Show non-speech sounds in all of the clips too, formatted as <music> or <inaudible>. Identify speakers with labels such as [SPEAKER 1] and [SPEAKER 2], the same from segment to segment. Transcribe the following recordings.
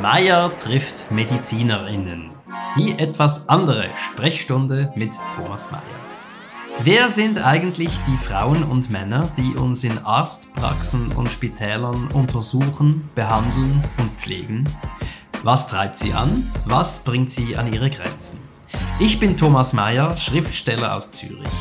[SPEAKER 1] Meier trifft MedizinerInnen. Die etwas andere Sprechstunde mit Thomas Meier. Wer sind eigentlich die Frauen und Männer, die uns in Arztpraxen und Spitälern untersuchen, behandeln und pflegen? Was treibt sie an? Was bringt sie an ihre Grenzen? Ich bin Thomas Mayer, Schriftsteller aus Zürich.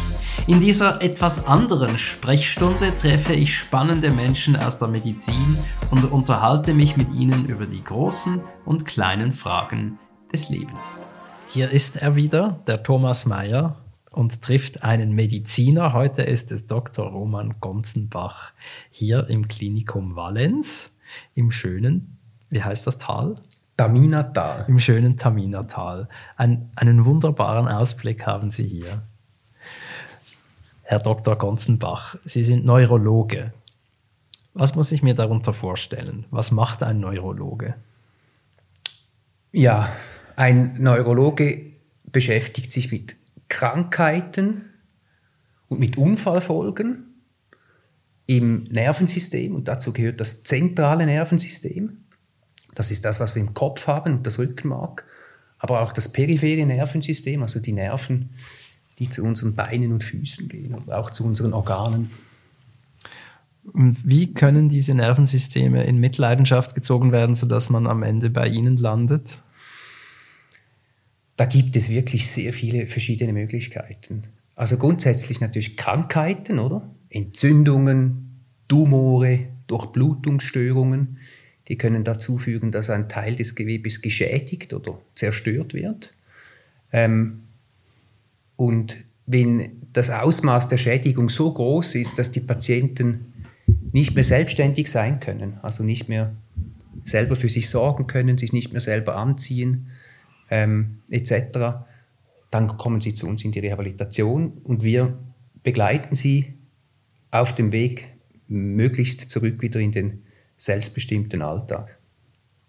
[SPEAKER 1] In dieser etwas anderen Sprechstunde treffe ich spannende Menschen aus der Medizin und unterhalte mich mit ihnen über die großen und kleinen Fragen des Lebens. Hier ist er wieder, der Thomas Mayer, und trifft einen Mediziner. Heute ist es Dr. Roman Gonzenbach hier im Klinikum Valenz im schönen, wie heißt das Tal?
[SPEAKER 2] Taminatal.
[SPEAKER 1] Im schönen Taminatal. Ein, einen wunderbaren Ausblick haben Sie hier. Herr Dr. Gonzenbach, Sie sind Neurologe. Was muss ich mir darunter vorstellen? Was macht ein Neurologe?
[SPEAKER 2] Ja, ein Neurologe beschäftigt sich mit Krankheiten und mit Unfallfolgen im Nervensystem und dazu gehört das zentrale Nervensystem. Das ist das, was wir im Kopf haben, das Rückenmark, aber auch das periphere Nervensystem, also die Nerven, die zu unseren Beinen und Füßen gehen und auch zu unseren Organen.
[SPEAKER 1] Wie können diese Nervensysteme in Mitleidenschaft gezogen werden, sodass man am Ende bei ihnen landet?
[SPEAKER 2] Da gibt es wirklich sehr viele verschiedene Möglichkeiten. Also grundsätzlich natürlich Krankheiten, oder? Entzündungen, Tumore, Durchblutungsstörungen, die können dazu führen, dass ein Teil des Gewebes geschädigt oder zerstört wird. Ähm, und wenn das Ausmaß der Schädigung so groß ist, dass die Patienten nicht mehr selbstständig sein können, also nicht mehr selber für sich sorgen können, sich nicht mehr selber anziehen ähm, etc., dann kommen sie zu uns in die Rehabilitation und wir begleiten sie auf dem Weg möglichst zurück wieder in den selbstbestimmten Alltag.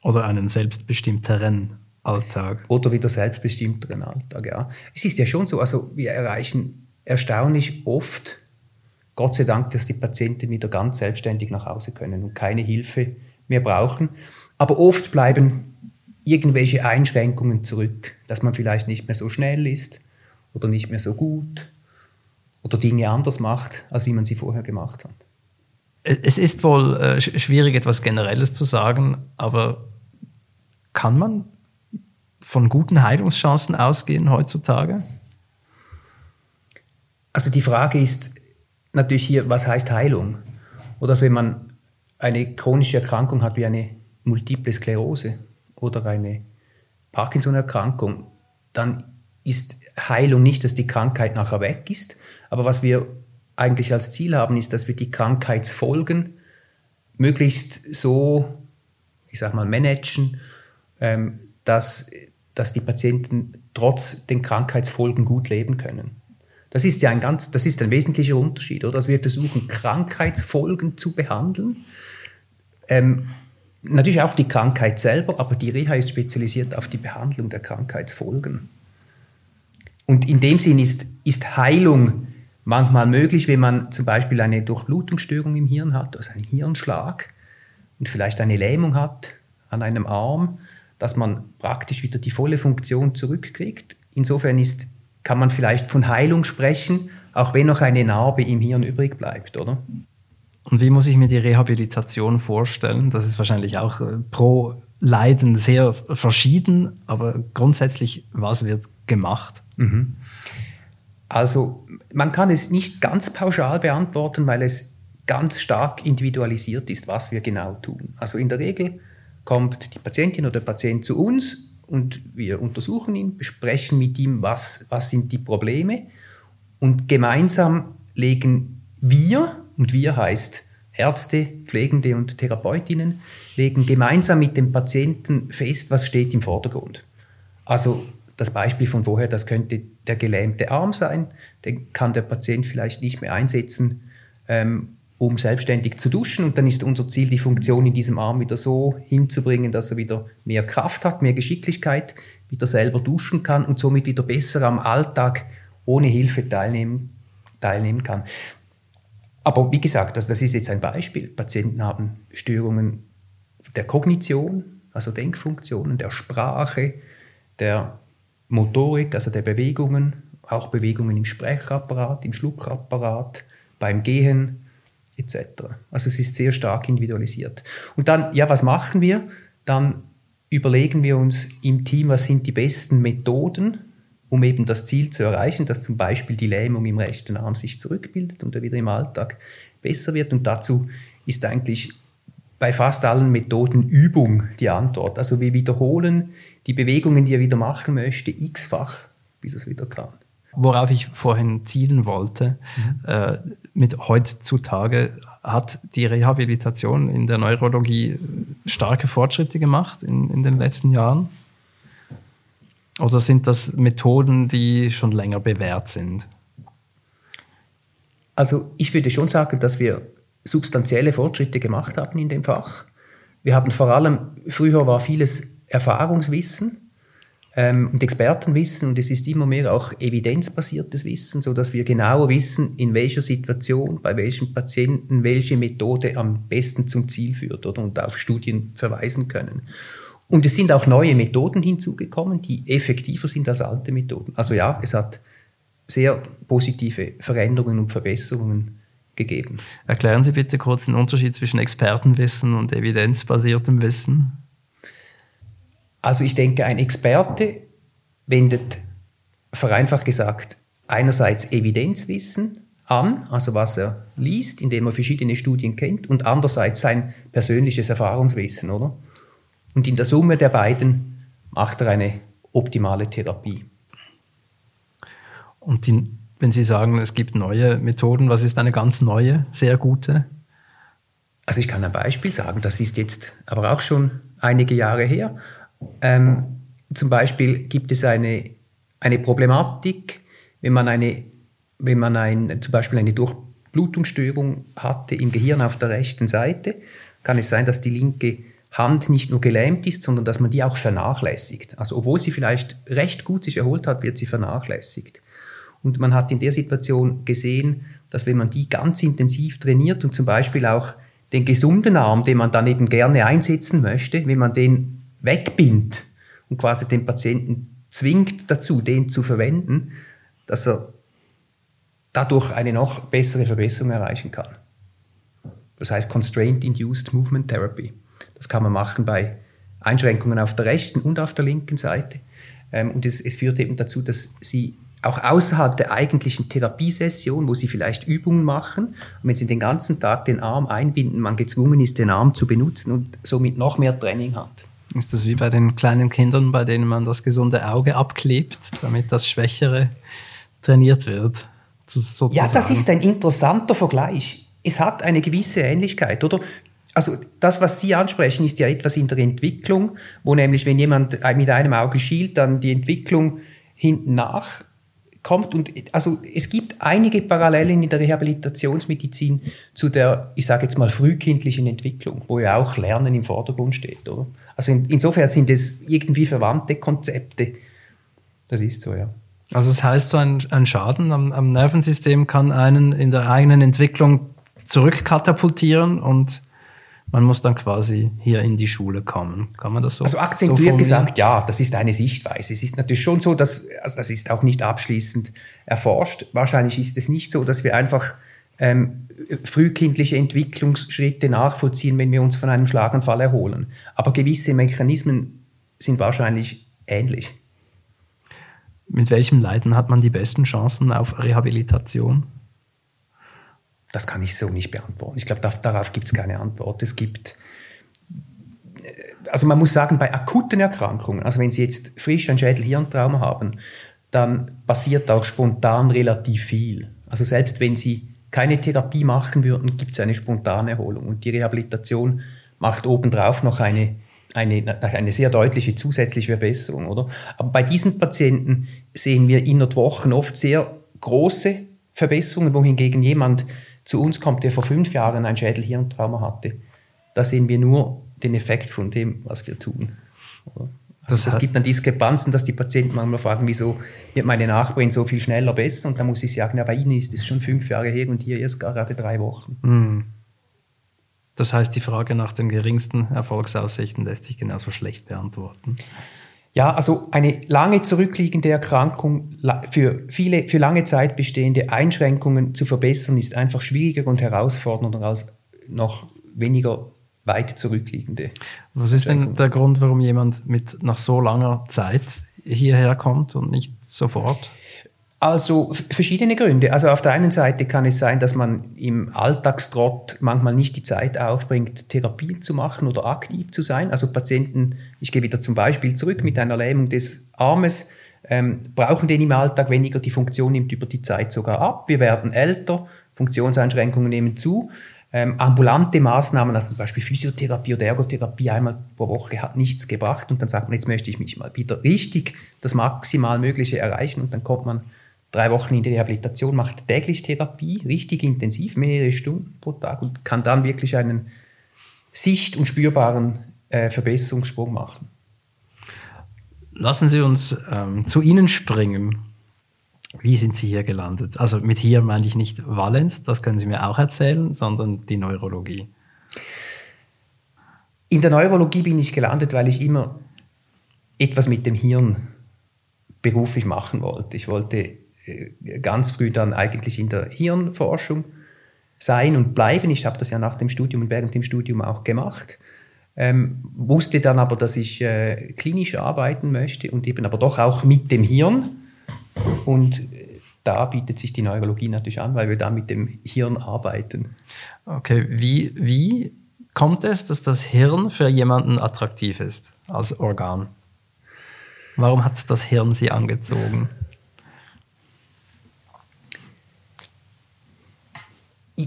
[SPEAKER 1] Oder einen selbstbestimmteren Alltag.
[SPEAKER 2] Oder wieder selbstbestimmteren Alltag, ja. Es ist ja schon so, also wir erreichen erstaunlich oft, Gott sei Dank, dass die Patienten wieder ganz selbstständig nach Hause können und keine Hilfe mehr brauchen. Aber oft bleiben irgendwelche Einschränkungen zurück, dass man vielleicht nicht mehr so schnell ist oder nicht mehr so gut oder Dinge anders macht, als wie man sie vorher gemacht hat.
[SPEAKER 1] Es ist wohl äh, schwierig, etwas Generelles zu sagen, aber kann man von guten Heilungschancen ausgehen heutzutage?
[SPEAKER 2] Also die Frage ist natürlich hier, was heißt Heilung? Oder wenn man eine chronische Erkrankung hat wie eine Multiple Sklerose oder eine Parkinson-Erkrankung, dann ist Heilung nicht, dass die Krankheit nachher weg ist. Aber was wir eigentlich als Ziel haben, ist, dass wir die Krankheitsfolgen möglichst so, ich sag mal, managen, ähm, dass, dass die Patienten trotz den Krankheitsfolgen gut leben können. Das ist ja ein ganz, das ist ein wesentlicher Unterschied, oder? Dass wir versuchen, Krankheitsfolgen zu behandeln. Ähm, natürlich auch die Krankheit selber, aber die Reha ist spezialisiert auf die Behandlung der Krankheitsfolgen. Und in dem Sinn ist, ist Heilung manchmal möglich, wenn man zum Beispiel eine Durchblutungsstörung im Hirn hat, also einen Hirnschlag und vielleicht eine Lähmung hat an einem Arm, dass man praktisch wieder die volle Funktion zurückkriegt. Insofern ist, kann man vielleicht von Heilung sprechen, auch wenn noch eine Narbe im Hirn übrig bleibt, oder?
[SPEAKER 1] Und wie muss ich mir die Rehabilitation vorstellen? Das ist wahrscheinlich auch äh, pro Leiden sehr verschieden, aber grundsätzlich, was wird gemacht? Mhm.
[SPEAKER 2] Also man kann es nicht ganz pauschal beantworten, weil es ganz stark individualisiert ist, was wir genau tun. Also in der Regel kommt die Patientin oder der Patient zu uns und wir untersuchen ihn, besprechen mit ihm, was, was sind die Probleme und gemeinsam legen wir, und wir heißt Ärzte, Pflegende und Therapeutinnen, legen gemeinsam mit dem Patienten fest, was steht im Vordergrund. Also das Beispiel von vorher, das könnte der gelähmte Arm sein, den kann der Patient vielleicht nicht mehr einsetzen, ähm, um selbstständig zu duschen. Und dann ist unser Ziel, die Funktion in diesem Arm wieder so hinzubringen, dass er wieder mehr Kraft hat, mehr Geschicklichkeit, wieder selber duschen kann und somit wieder besser am Alltag ohne Hilfe teilnehmen, teilnehmen kann. Aber wie gesagt, also das ist jetzt ein Beispiel. Patienten haben Störungen der Kognition, also Denkfunktionen, der Sprache, der Motorik, also der Bewegungen, auch Bewegungen im Sprechapparat, im Schluckapparat, beim Gehen etc. Also es ist sehr stark individualisiert. Und dann, ja, was machen wir? Dann überlegen wir uns im Team, was sind die besten Methoden, um eben das Ziel zu erreichen, dass zum Beispiel die Lähmung im rechten Arm sich zurückbildet und er wieder im Alltag besser wird. Und dazu ist eigentlich bei fast allen Methoden Übung die Antwort. Also wir wiederholen die Bewegungen, die er wieder machen möchte, x-fach, bis er es wieder kann.
[SPEAKER 1] Worauf ich vorhin zielen wollte, mhm. äh, mit heutzutage hat die Rehabilitation in der Neurologie starke Fortschritte gemacht in, in den letzten Jahren? Oder sind das Methoden, die schon länger bewährt sind?
[SPEAKER 2] Also ich würde schon sagen, dass wir substanzielle Fortschritte gemacht haben in dem Fach. Wir haben vor allem, früher war vieles Erfahrungswissen ähm, und Expertenwissen und es ist immer mehr auch evidenzbasiertes Wissen, so dass wir genauer wissen, in welcher Situation, bei welchem Patienten welche Methode am besten zum Ziel führt oder und auf Studien verweisen können. Und es sind auch neue Methoden hinzugekommen, die effektiver sind als alte Methoden. Also ja, es hat sehr positive Veränderungen und Verbesserungen gegeben.
[SPEAKER 1] Erklären Sie bitte kurz den Unterschied zwischen Expertenwissen und evidenzbasiertem Wissen.
[SPEAKER 2] Also ich denke, ein Experte wendet vereinfacht gesagt einerseits Evidenzwissen an, also was er liest, indem er verschiedene Studien kennt, und andererseits sein persönliches Erfahrungswissen, oder? Und in der Summe der beiden macht er eine optimale Therapie.
[SPEAKER 1] Und die, wenn Sie sagen, es gibt neue Methoden, was ist eine ganz neue, sehr gute?
[SPEAKER 2] Also ich kann ein Beispiel sagen, das ist jetzt aber auch schon einige Jahre her. Ähm, zum Beispiel gibt es eine, eine Problematik, wenn man, eine, wenn man ein, zum Beispiel eine Durchblutungsstörung hatte im Gehirn auf der rechten Seite, kann es sein, dass die linke Hand nicht nur gelähmt ist, sondern dass man die auch vernachlässigt. Also obwohl sie vielleicht recht gut sich erholt hat, wird sie vernachlässigt. Und man hat in der Situation gesehen, dass wenn man die ganz intensiv trainiert und zum Beispiel auch den gesunden Arm, den man dann eben gerne einsetzen möchte, wenn man den wegbindet und quasi den Patienten zwingt dazu, den zu verwenden, dass er dadurch eine noch bessere Verbesserung erreichen kann. Das heißt Constraint Induced Movement Therapy. Das kann man machen bei Einschränkungen auf der rechten und auf der linken Seite. Ähm, und es, es führt eben dazu, dass sie auch außerhalb der eigentlichen Therapiesession, wo sie vielleicht Übungen machen, und wenn sie den ganzen Tag den Arm einbinden, man gezwungen ist, den Arm zu benutzen und somit noch mehr Training hat.
[SPEAKER 1] Ist das wie bei den kleinen Kindern, bei denen man das gesunde Auge abklebt, damit das Schwächere trainiert wird?
[SPEAKER 2] Sozusagen. Ja, das ist ein interessanter Vergleich. Es hat eine gewisse Ähnlichkeit, oder? Also das, was Sie ansprechen, ist ja etwas in der Entwicklung, wo nämlich, wenn jemand mit einem Auge schielt, dann die Entwicklung hinten nach kommt. Und also es gibt einige Parallelen in der Rehabilitationsmedizin zu der, ich sage jetzt mal, frühkindlichen Entwicklung, wo ja auch Lernen im Vordergrund steht, oder? Also in, insofern sind es irgendwie verwandte Konzepte. Das ist so, ja.
[SPEAKER 1] Also das heißt, so ein, ein Schaden am, am, Nervensystem kann einen in der eigenen Entwicklung zurückkatapultieren und man muss dann quasi hier in die Schule kommen. Kann man das so
[SPEAKER 2] Also akzentuiert so gesagt, ja, das ist eine Sichtweise. Es ist natürlich schon so, dass, also das ist auch nicht abschließend erforscht. Wahrscheinlich ist es nicht so, dass wir einfach ähm, frühkindliche Entwicklungsschritte nachvollziehen, wenn wir uns von einem Schlaganfall erholen. Aber gewisse Mechanismen sind wahrscheinlich ähnlich.
[SPEAKER 1] Mit welchem Leiden hat man die besten Chancen auf Rehabilitation?
[SPEAKER 2] Das kann ich so nicht beantworten. Ich glaube, darauf gibt es keine Antwort. Es gibt, also man muss sagen, bei akuten Erkrankungen, also wenn Sie jetzt frisch ein Schädel-Hirntrauma haben, dann passiert auch spontan relativ viel. Also selbst wenn Sie keine Therapie machen würden, gibt es eine spontane Erholung. Und die Rehabilitation macht obendrauf noch eine, eine, eine sehr deutliche zusätzliche Verbesserung, oder? Aber bei diesen Patienten sehen wir innerhalb Wochen oft sehr große Verbesserungen, wohingegen jemand zu uns kommt, der vor fünf Jahren ein Schädelhirntrauma hatte. Da sehen wir nur den Effekt von dem, was wir tun. Oder? Also es gibt dann Diskrepanzen, dass die Patienten manchmal fragen, wieso wird meine Nachbarin so viel schneller besser? Und dann muss ich sagen, ja, bei Ihnen ist es schon fünf Jahre her und hier erst gerade drei Wochen. Mhm.
[SPEAKER 1] Das heißt, die Frage nach den geringsten Erfolgsaussichten lässt sich genauso schlecht beantworten.
[SPEAKER 2] Ja, also eine lange zurückliegende Erkrankung, für viele, für lange Zeit bestehende Einschränkungen zu verbessern, ist einfach schwieriger und herausfordernder als noch weniger weit zurückliegende.
[SPEAKER 1] Was ist denn der Grund, warum jemand mit nach so langer Zeit hierher kommt und nicht sofort?
[SPEAKER 2] Also verschiedene Gründe. Also auf der einen Seite kann es sein, dass man im Alltagstrott manchmal nicht die Zeit aufbringt, Therapie zu machen oder aktiv zu sein. Also Patienten, ich gehe wieder zum Beispiel zurück mit einer Lähmung des Armes, ähm, brauchen den im Alltag weniger, die Funktion nimmt über die Zeit sogar ab. Wir werden älter, Funktionseinschränkungen nehmen zu. Ähm, ambulante Maßnahmen, also zum Beispiel Physiotherapie oder Ergotherapie einmal pro Woche hat nichts gebracht und dann sagt man, jetzt möchte ich mich mal wieder richtig das maximal Mögliche erreichen und dann kommt man drei Wochen in die Rehabilitation, macht täglich Therapie, richtig intensiv, mehrere Stunden pro Tag und kann dann wirklich einen sicht- und spürbaren äh, Verbesserungssprung machen.
[SPEAKER 1] Lassen Sie uns ähm, zu Ihnen springen. Wie sind Sie hier gelandet? Also mit hier meine ich nicht Valenz, das können Sie mir auch erzählen, sondern die Neurologie.
[SPEAKER 2] In der Neurologie bin ich gelandet, weil ich immer etwas mit dem Hirn beruflich machen wollte. Ich wollte äh, ganz früh dann eigentlich in der Hirnforschung sein und bleiben. Ich habe das ja nach dem Studium und während dem Studium auch gemacht. Ähm, wusste dann aber, dass ich äh, klinisch arbeiten möchte und eben aber doch auch mit dem Hirn. Und äh, da bietet sich die Neurologie natürlich an, weil wir da mit dem Hirn arbeiten.
[SPEAKER 1] Okay, wie, wie kommt es, dass das Hirn für jemanden attraktiv ist als Organ? Warum hat das Hirn Sie angezogen?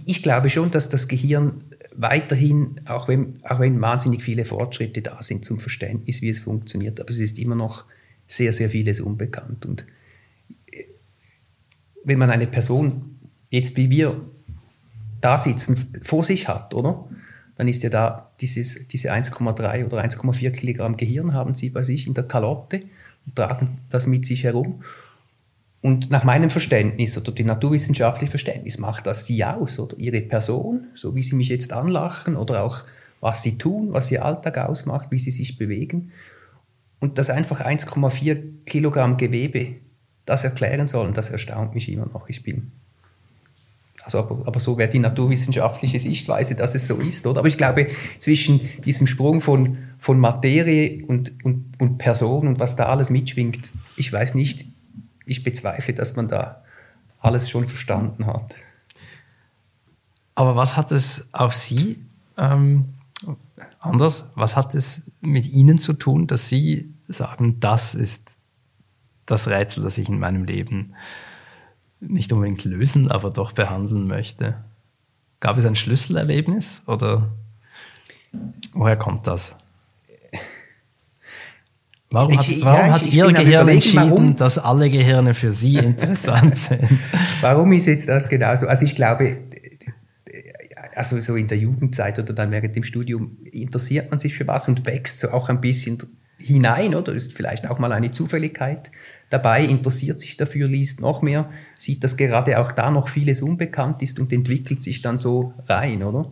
[SPEAKER 2] ich glaube schon, dass das Gehirn weiterhin, auch wenn, auch wenn wahnsinnig viele Fortschritte da sind zum Verständnis, wie es funktioniert, aber es ist immer noch sehr, sehr vieles unbekannt. Und wenn man eine Person jetzt wie wir da sitzen vor sich hat, oder? Dann ist ja da dieses, diese 1,3 oder 1,4 Kilogramm Gehirn haben sie bei sich in der Kalotte und tragen das mit sich herum. Und nach meinem Verständnis oder dem naturwissenschaftlichen Verständnis macht das sie aus oder ihre Person, so wie sie mich jetzt anlachen oder auch was sie tun, was ihr Alltag ausmacht, wie sie sich bewegen. Und dass einfach 1,4 Kilogramm Gewebe das erklären sollen, das erstaunt mich immer noch. Ich bin also, aber, aber, so wäre die naturwissenschaftliche Sichtweise, dass es so ist, oder? Aber ich glaube, zwischen diesem Sprung von, von Materie und, und, und Person und was da alles mitschwingt, ich weiß nicht, ich bezweifle, dass man da alles schon verstanden hat.
[SPEAKER 1] Aber was hat es auf Sie ähm, anders? Was hat es mit Ihnen zu tun, dass Sie sagen, das ist das Rätsel, das ich in meinem Leben nicht unbedingt lösen, aber doch behandeln möchte? Gab es ein Schlüsselerlebnis oder woher kommt das? Warum hat, warum ja, hat Ihr Gehirn entschieden, warum? dass alle Gehirne für Sie <laughs> interessant sind?
[SPEAKER 2] warum ist jetzt das genauso? Also ich glaube, also so in der Jugendzeit oder dann während dem Studium interessiert man sich für was und wächst so auch ein bisschen hinein, oder ist vielleicht auch mal eine Zufälligkeit dabei, interessiert sich dafür, liest noch mehr, sieht, dass gerade auch da noch vieles unbekannt ist und entwickelt sich dann so rein, oder?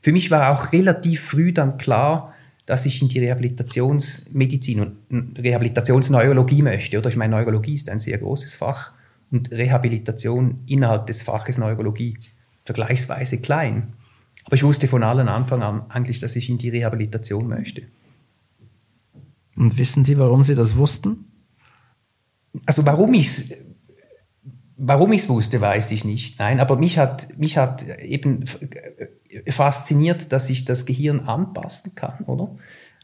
[SPEAKER 2] Für mich war auch relativ früh dann klar, dass ich in die Rehabilitationsmedizin und Rehabilitationsneurologie möchte. Oder ich meine, Neurologie ist ein sehr großes Fach und Rehabilitation innerhalb des Faches Neurologie vergleichsweise klein. Aber ich wusste von allen Anfang an eigentlich, dass ich in die Rehabilitation möchte.
[SPEAKER 1] Und wissen Sie, warum Sie das wussten?
[SPEAKER 2] Also warum ich es warum wusste, weiß ich nicht. Nein, aber mich hat, mich hat eben fasziniert, dass sich das Gehirn anpassen kann, oder?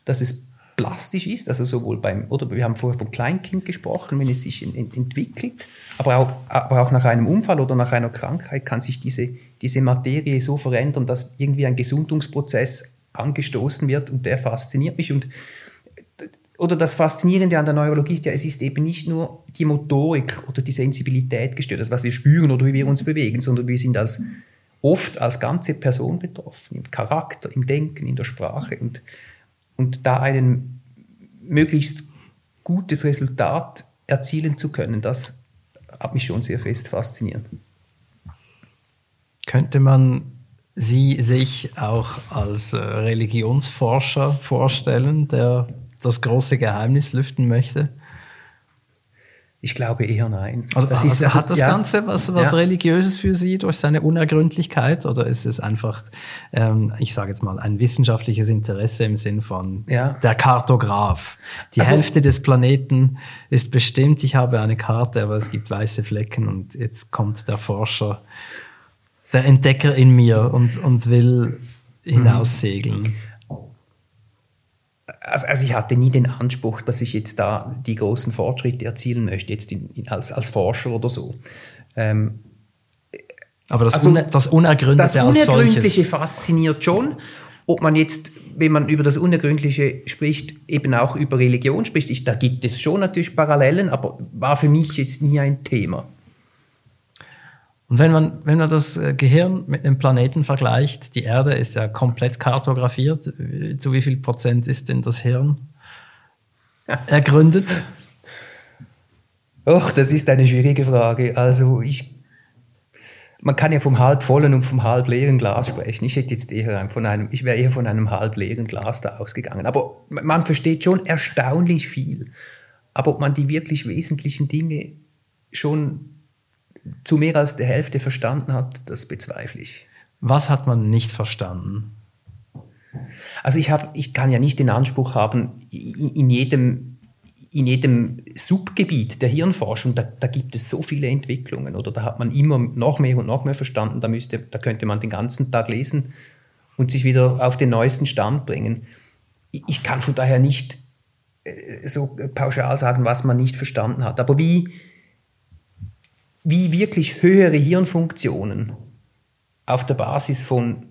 [SPEAKER 2] Dass es plastisch ist, also sowohl beim, oder wir haben vorher vom Kleinkind gesprochen, wenn es sich in, in, entwickelt, aber auch, aber auch nach einem Unfall oder nach einer Krankheit kann sich diese, diese Materie so verändern, dass irgendwie ein Gesundungsprozess angestoßen wird und der fasziniert mich und oder das Faszinierende an der Neurologie ist ja, es ist eben nicht nur die Motorik oder die Sensibilität gestört, das was wir spüren oder wie wir uns bewegen, sondern wir sind als oft als ganze Person betroffen, im Charakter, im Denken, in der Sprache. Und, und da ein möglichst gutes Resultat erzielen zu können, das hat mich schon sehr fest fasziniert.
[SPEAKER 1] Könnte man Sie sich auch als äh, Religionsforscher vorstellen, der das große Geheimnis lüften möchte?
[SPEAKER 2] Ich glaube eher nein.
[SPEAKER 1] Also, das also ist, also, hat das ja, Ganze was, was ja. Religiöses für Sie durch seine Unergründlichkeit oder ist es einfach, ähm, ich sage jetzt mal, ein wissenschaftliches Interesse im Sinn von ja. der Kartograf? Die also, Hälfte des Planeten ist bestimmt, ich habe eine Karte, aber es gibt weiße Flecken und jetzt kommt der Forscher, der Entdecker in mir und, und will hinaussegeln.
[SPEAKER 2] Also, also ich hatte nie den Anspruch, dass ich jetzt da die großen Fortschritte erzielen möchte, jetzt in, in, als, als Forscher oder so. Ähm,
[SPEAKER 1] aber das, also, das Unergründliche
[SPEAKER 2] Das Unergründliche fasziniert schon. Ob man jetzt, wenn man über das Unergründliche spricht, eben auch über Religion spricht, ich, da gibt es schon natürlich Parallelen, aber war für mich jetzt nie ein Thema.
[SPEAKER 1] Und wenn man, wenn man das äh, Gehirn mit einem Planeten vergleicht, die Erde ist ja komplett kartografiert. Zu wie viel Prozent ist denn das Hirn <laughs> ergründet?
[SPEAKER 2] Och, das ist eine schwierige Frage. Also ich, man kann ja vom halb vollen und vom halb leeren Glas sprechen. Ich hätte jetzt eher von einem, ich wäre eher von einem halb leeren Glas da ausgegangen. Aber man versteht schon erstaunlich viel. Aber ob man die wirklich wesentlichen Dinge schon zu mehr als der Hälfte verstanden hat, das bezweifle ich.
[SPEAKER 1] Was hat man nicht verstanden?
[SPEAKER 2] Also ich, hab, ich kann ja nicht den Anspruch haben, in jedem, in jedem Subgebiet der Hirnforschung, da, da, gibt es so viele Entwicklungen oder da hat man immer noch mehr und noch mehr verstanden, da, müsste, da könnte man den ganzen Tag lesen und sich wieder auf den neuesten Stand bringen. Ich kann von daher nicht äh, so pauschal sagen, was man nicht verstanden hat. Aber wie, wie wirklich höhere Hirnfunktionen auf der Basis von,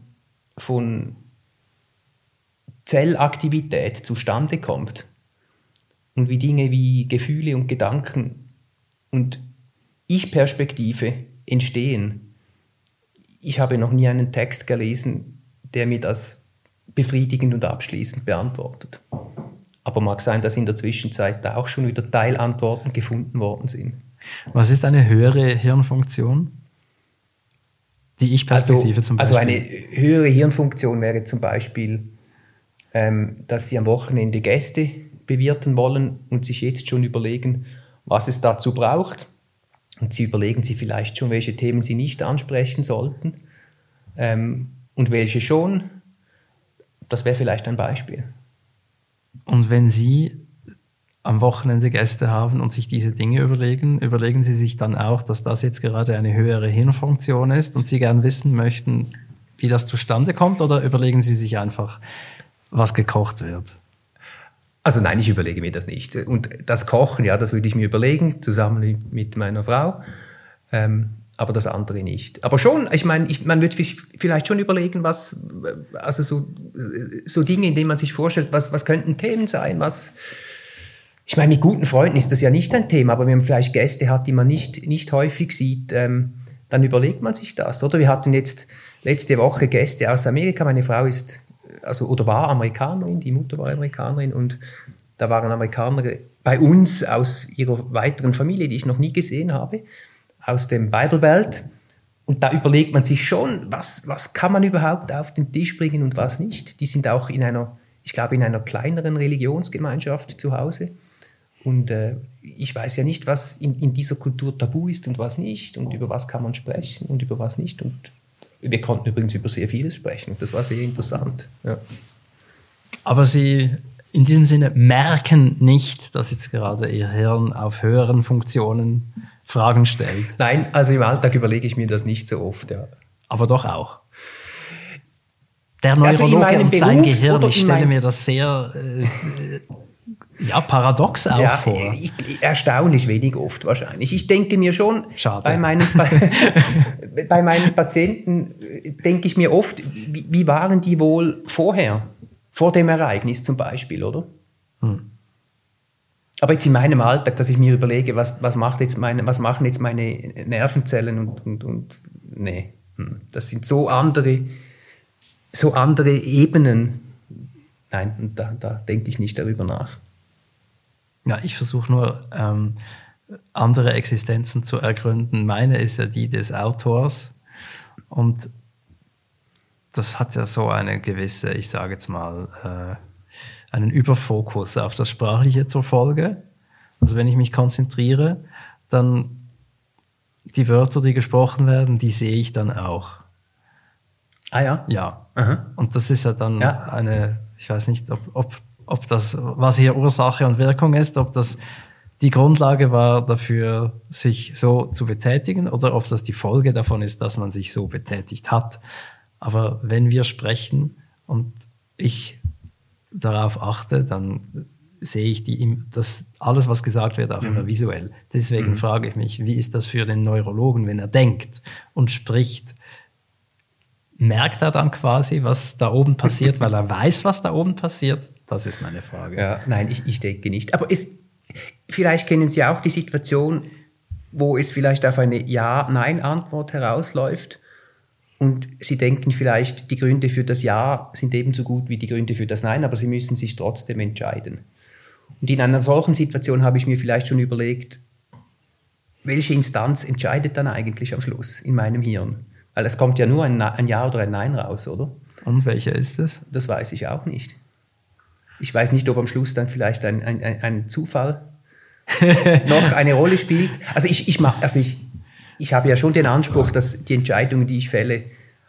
[SPEAKER 2] von Zellaktivität zustande kommt und wie Dinge wie Gefühle und Gedanken und Ich-Perspektive entstehen. Ich habe noch nie einen Text gelesen, der mir das befriedigend und abschließend beantwortet. Aber mag sein, dass in der Zwischenzeit da auch schon wieder Teilantworten gefunden worden sind.
[SPEAKER 1] Was ist eine höhere Hirnfunktion? Die Ich-Perspektive
[SPEAKER 2] also,
[SPEAKER 1] zum
[SPEAKER 2] Beispiel. Also eine höhere Hirnfunktion wäre zum Beispiel, ähm, dass Sie am Wochenende Gäste bewirten wollen und sich jetzt schon überlegen, was es dazu braucht. Und Sie überlegen sich vielleicht schon, welche Themen Sie nicht ansprechen sollten ähm, und welche schon. Das wäre vielleicht ein Beispiel.
[SPEAKER 1] Und wenn Sie am Wochenende Gäste haben und sich diese Dinge überlegen, überlegen Sie sich dann auch, dass das jetzt gerade eine höhere Hirnfunktion ist und Sie gern wissen möchten, wie das zustande kommt oder überlegen Sie sich einfach, was gekocht wird?
[SPEAKER 2] Also nein, ich überlege mir das nicht. Und das Kochen, ja, das würde ich mir überlegen, zusammen mit meiner Frau. Ähm, aber das andere nicht. Aber schon, ich meine, ich, man wird vielleicht schon überlegen, was, also so, so Dinge, in denen man sich vorstellt, was, was könnten Themen sein, was, ich meine, mit guten Freunden ist das ja nicht ein Thema, aber wenn man vielleicht Gäste hat, die man nicht, nicht häufig sieht, ähm, dann überlegt man sich das, oder? Wir hatten jetzt letzte Woche Gäste aus Amerika. Meine Frau ist, also, oder war Amerikanerin, die Mutter war Amerikanerin und da waren Amerikaner bei uns aus ihrer weiteren Familie, die ich noch nie gesehen habe, aus dem Bible Belt. Und da überlegt man sich schon, was, was kann man überhaupt auf den Tisch bringen und was nicht. Die sind auch in einer, ich glaube, in einer kleineren Religionsgemeinschaft zu Hause. Und äh, ich weiß ja nicht, was in, in, dieser Kultur tabu ist und was nicht und über was kann man sprechen und über was nicht. Und wir konnten übrigens über sehr vieles sprechen. Das war sehr interessant. Ja.
[SPEAKER 1] Aber Sie in diesem Sinne merken nicht, dass jetzt gerade Ihr Hirn auf höheren Funktionen Fragen stellt.
[SPEAKER 2] Nein, also im Alltag überlege ich mir das nicht so oft. Ja.
[SPEAKER 1] Aber doch auch. Der Neurologe also und sein Gehirn, ich stelle mir das sehr äh, ja, paradox auch ja, vor.
[SPEAKER 2] Ich, erstaunlich wenig oft wahrscheinlich. Ich denke mir schon, Schade. Bei, meinen, bei, <laughs> bei meinen Patienten denke ich mir oft, wie, wie, waren die wohl vorher? Vor dem Ereignis zum Beispiel, oder? Hm. Aber jetzt in meinem Alltag, dass ich mir überlege, was, was, macht jetzt meine, was machen jetzt meine Nervenzellen und, und, und nee, hm. das sind so andere, so andere Ebenen. Nein, da, da denke ich nicht darüber nach.
[SPEAKER 1] Ja, ich versuche nur ähm, andere Existenzen zu ergründen. Meine ist ja die des Autors. Und das hat ja so eine gewisse, ich sage jetzt mal, äh, einen Überfokus auf das Sprachliche zur Folge. Also wenn ich mich konzentriere, dann die Wörter, die gesprochen werden, die sehe ich dann auch.
[SPEAKER 2] Ah ja?
[SPEAKER 1] Ja.
[SPEAKER 2] Aha.
[SPEAKER 1] Und das ist ja dann
[SPEAKER 2] Ja.
[SPEAKER 1] eine, ich weiß nicht, ob, ob, ob das, was hier Ursache und Wirkung ist, ob das die Grundlage war dafür, sich so zu betätigen oder ob das die Folge davon ist, dass man sich so betätigt hat. Aber wenn wir sprechen und ich darauf achte, dann sehe ich die, das, alles, was gesagt wird, auch immer visuell. Deswegen frage ich mich, wie ist das für den Neurologen, wenn er denkt und spricht? Merkt er dann quasi, was da oben passiert, <laughs> weil er weiß, was da oben passiert? Das ist meine Frage.
[SPEAKER 2] Ja, nein, ich, ich denke nicht. Aber es, vielleicht kennen Sie auch die Situation, wo es vielleicht auf eine Ja-Nein-Antwort herausläuft und Sie denken vielleicht, die Gründe für das Ja sind ebenso gut wie die Gründe für das Nein, aber Sie müssen sich trotzdem entscheiden. Und in einer solchen Situation habe ich mir vielleicht schon überlegt, welche Instanz entscheidet dann eigentlich am Schluss in meinem Hirn? Weil es kommt ja nur ein, ein Ja oder ein Nein raus, oder?
[SPEAKER 1] Und welcher ist es?
[SPEAKER 2] Das weiß ich auch nicht. Ich weiß nicht, ob am Schluss dann vielleicht ein, ein, ein, Zufall <laughs> noch eine Rolle spielt. Also ich, ich, mach, also ich, ich habe ja schon den Anspruch, dass die Entscheidungen, die ich fälle,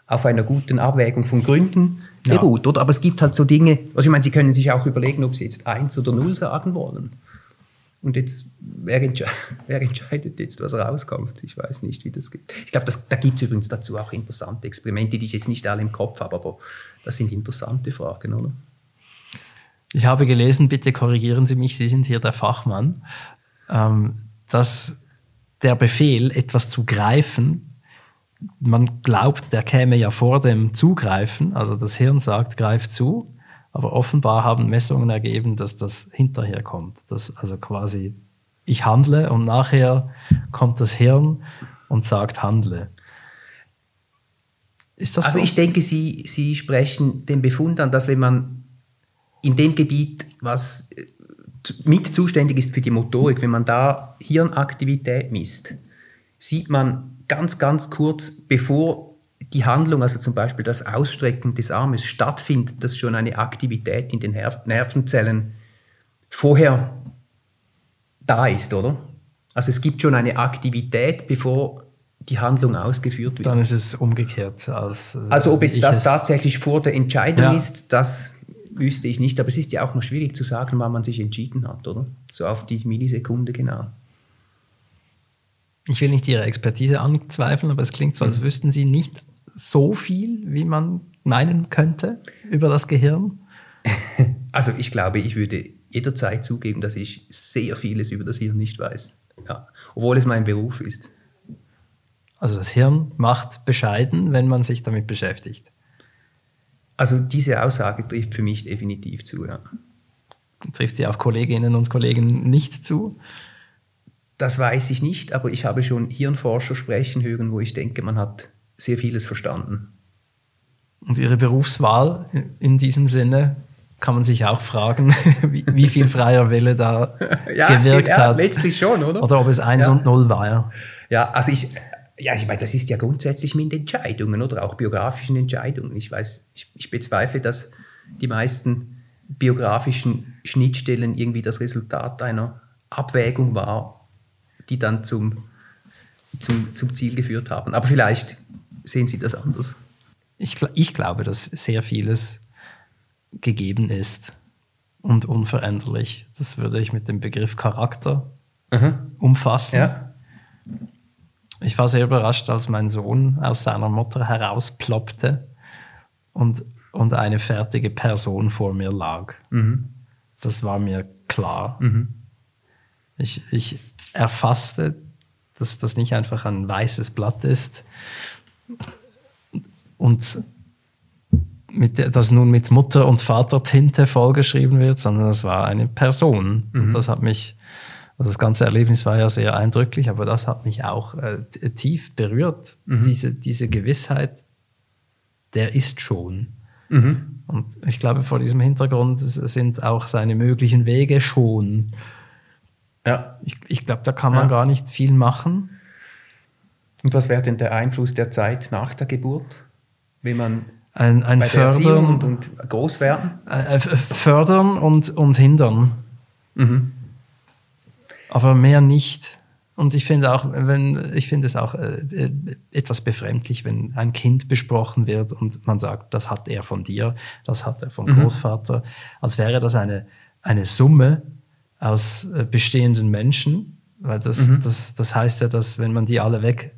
[SPEAKER 2] auf einer guten Abwägung von Gründen
[SPEAKER 1] Ja.
[SPEAKER 2] beruht, oder? Aber es gibt halt so Dinge, also ich meine, Sie können sich auch überlegen, ob Sie jetzt eins oder null sagen wollen. Und jetzt, wer, entsche <laughs> wer entscheidet jetzt, was rauskommt? Ich weiß nicht, wie das geht. Ich glaube, da gibt es übrigens dazu auch interessante Experimente, die ich jetzt nicht alle im Kopf habe, aber das sind interessante Fragen, oder?
[SPEAKER 1] Ich habe gelesen, bitte korrigieren Sie mich, Sie sind hier der Fachmann, ähm, dass der Befehl, etwas zu greifen, man glaubt, der käme ja vor dem Zugreifen, also das Hirn sagt, greif zu, aber offenbar haben Messungen ergeben, dass das hinterher kommt. Dass also quasi ich handle und nachher kommt das Hirn und sagt, handle. Ist das
[SPEAKER 2] Also
[SPEAKER 1] so?
[SPEAKER 2] ich denke, Sie, Sie sprechen den Befund an, dass wenn man in dem Gebiet, was äh, mit zuständig ist für die Motorik, wenn man da Hirnaktivität misst, sieht man ganz, ganz kurz, bevor die Handlung, also zum Beispiel das Ausstrecken des Armes stattfindet, dass schon eine Aktivität in den Nerv Nervenzellen vorher da ist, oder? Also es gibt schon eine Aktivität, bevor die Handlung ausgeführt wird.
[SPEAKER 1] Dann ist es umgekehrt. Als, äh,
[SPEAKER 2] Also ob jetzt das tatsächlich vor der Entscheidung
[SPEAKER 1] Ja.
[SPEAKER 2] ist, das wüsste ich nicht. Aber es ist ja auch noch schwierig zu sagen, wann man sich entschieden hat, oder? So auf die Millisekunde genau.
[SPEAKER 1] Ich will nicht Ihre Expertise anzweifeln, aber es klingt so,
[SPEAKER 2] Mhm.
[SPEAKER 1] als wüssten Sie nicht so viel, wie man meinen könnte über das Gehirn. <laughs>
[SPEAKER 2] Also ich glaube, ich würde jederzeit zugeben, dass ich sehr vieles über das Hirn nicht weiß. Ja. Obwohl es mein Beruf ist.
[SPEAKER 1] Also das Hirn macht bescheiden, wenn man sich damit beschäftigt.
[SPEAKER 2] Also diese Aussage trifft für mich definitiv zu. Ja.
[SPEAKER 1] Trifft sie auf Kolleginnen und Kollegen nicht zu?
[SPEAKER 2] Das weiß ich nicht, aber ich habe schon Hirnforscher sprechen hören, wo ich denke, man hat sehr vieles verstanden.
[SPEAKER 1] Und Ihre Berufswahl in diesem Sinne kann man sich auch fragen, <laughs> wie, wie viel freier Wille da <laughs> gewirkt
[SPEAKER 2] ja,
[SPEAKER 1] hat.
[SPEAKER 2] letztlich schon, oder?
[SPEAKER 1] Oder ob es 1
[SPEAKER 2] Ja.
[SPEAKER 1] und 0 war.
[SPEAKER 2] Ja, also ich, ja, ich meine, das ist ja grundsätzlich mit Entscheidungen oder auch biografischen Entscheidungen. Ich weiß, ich, ich bezweifle, dass die meisten biografischen Schnittstellen irgendwie das Resultat einer Abwägung war, die dann zum, zum, zum Ziel geführt haben. Aber vielleicht sehen Sie das anders.
[SPEAKER 1] Ich, ich glaube, dass sehr vieles gegeben ist und unveränderlich. Das würde ich mit dem Begriff Charakter umfassen.
[SPEAKER 2] Ja.
[SPEAKER 1] Ich war sehr überrascht, als mein Sohn aus seiner Mutter herausploppte und, und eine fertige Person vor mir lag. Das war mir klar. Ich, ich erfasste, dass das nicht einfach ein weißes Blatt ist und mit der, das nun mit Mutter- und Vatertinte vollgeschrieben wird, sondern das war eine Person. Und das hat mich, also das ganze Erlebnis war ja sehr eindrücklich, aber das hat mich auch äh, tief berührt. Diese, diese Gewissheit, der ist schon. Und ich glaube, vor diesem Hintergrund sind auch seine möglichen Wege schon.
[SPEAKER 2] ja.
[SPEAKER 1] Ich, ich glaube, da kann man
[SPEAKER 2] Ja.
[SPEAKER 1] gar nicht viel machen.
[SPEAKER 2] Und was wäre denn der Einfluss der Zeit nach der Geburt? Wenn man
[SPEAKER 1] ein, ein Fördern
[SPEAKER 2] und, und Großwerden?
[SPEAKER 1] Äh, fördern und, und hindern. Mhm. Aber mehr nicht. Und ich finde auch, wenn, ich finde es auch äh, äh, etwas befremdlich, wenn ein Kind besprochen wird und man sagt, das hat er von dir, das hat er vom mhm. Großvater, als wäre das eine, eine Summe aus äh, bestehenden Menschen, weil das, mhm. das, das heißt ja, dass wenn man die alle wegnimmt,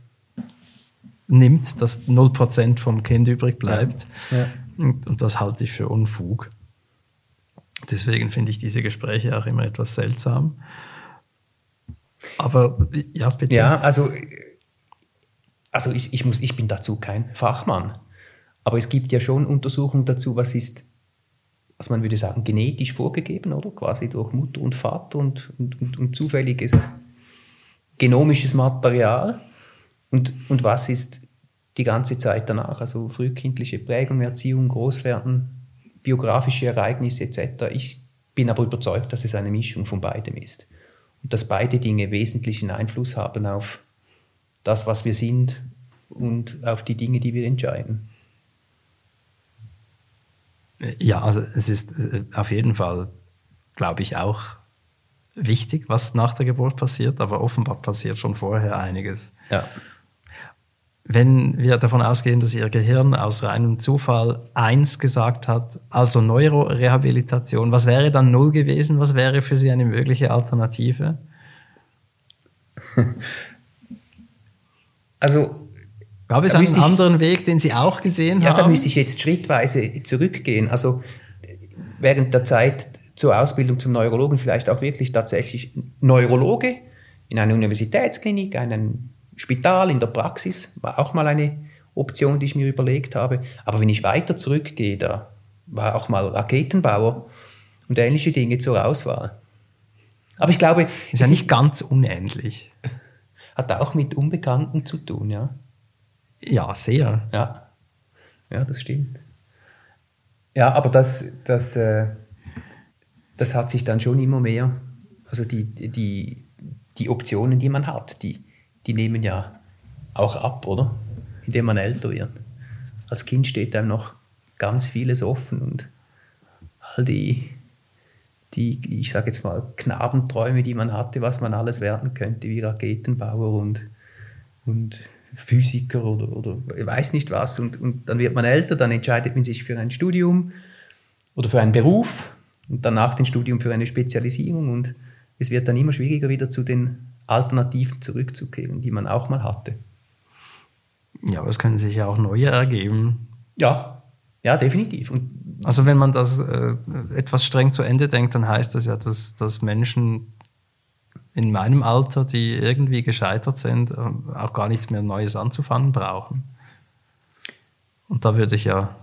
[SPEAKER 1] dass 0% vom Kind übrig bleibt. Ja. Ja. Und, und das halte ich für Unfug. Deswegen finde ich diese Gespräche auch immer etwas seltsam. Aber ja, bitte.
[SPEAKER 2] Ja, also, also ich, ich, muss, ich bin dazu kein Fachmann. Aber es gibt ja schon Untersuchungen dazu, was ist, was man würde sagen, genetisch vorgegeben, oder? Quasi durch Mutter und Vater und, und, und, und zufälliges genomisches Material. Und, und was ist die ganze Zeit danach? Also frühkindliche Prägung, Erziehung, Großwerden, biografische Ereignisse etc. Ich bin aber überzeugt, dass es eine Mischung von beidem ist dass beide Dinge wesentlichen Einfluss haben auf das, was wir sind und auf die Dinge, die wir entscheiden.
[SPEAKER 1] Ja, also es ist äh, auf jeden Fall, glaube ich, auch wichtig, was nach der Geburt passiert, aber offenbar passiert schon vorher einiges.
[SPEAKER 2] Ja.
[SPEAKER 1] Wenn wir davon ausgehen, dass Ihr Gehirn aus reinem Zufall eins gesagt hat, also Neurorehabilitation, was wäre dann null gewesen? Was wäre für Sie eine mögliche Alternative? <laughs>
[SPEAKER 2] Also
[SPEAKER 1] Gab es einen ich, anderen Weg, den Sie auch gesehen
[SPEAKER 2] ja,
[SPEAKER 1] haben?
[SPEAKER 2] Ja, da müsste ich jetzt schrittweise zurückgehen. Also während der Zeit zur Ausbildung zum Neurologen vielleicht auch wirklich tatsächlich Neurologe in einer Universitätsklinik, einem Spital, in der Praxis, war auch mal eine Option, die ich mir überlegt habe. Aber wenn ich weiter zurückgehe, da war auch mal Raketenbauer und ähnliche Dinge zur Auswahl. Aber ich glaube.
[SPEAKER 1] Ist ja nicht ist, ganz unähnlich.
[SPEAKER 2] Hat auch mit Unbekannten zu tun, ja.
[SPEAKER 1] Ja, sehr.
[SPEAKER 2] Ja. Ja, das stimmt. Ja, aber das, das, äh, das hat sich dann schon immer mehr, also die, die, die Optionen, die man hat, die, die nehmen ja auch ab, oder? Indem man älter wird. Als Kind steht einem noch ganz vieles offen und all die, die ich sage jetzt mal, Knabenträume, die man hatte, was man alles werden könnte, wie Raketenbauer und, und Physiker oder, oder weiß nicht was. Und, und dann wird man älter, dann entscheidet man sich für ein Studium oder für einen Beruf und danach den Studium für eine Spezialisierung. Und es wird dann immer schwieriger, wieder zu den Alternativen zurückzukehren, die man auch mal hatte.
[SPEAKER 1] Ja, aber es können sich ja auch neue ergeben.
[SPEAKER 2] Ja, ja, definitiv. Und
[SPEAKER 1] also wenn man das äh, etwas streng zu Ende denkt, dann heißt das ja, dass, dass Menschen in meinem Alter, die irgendwie gescheitert sind, äh, auch gar nichts mehr Neues anzufangen brauchen. Und da würde ich ja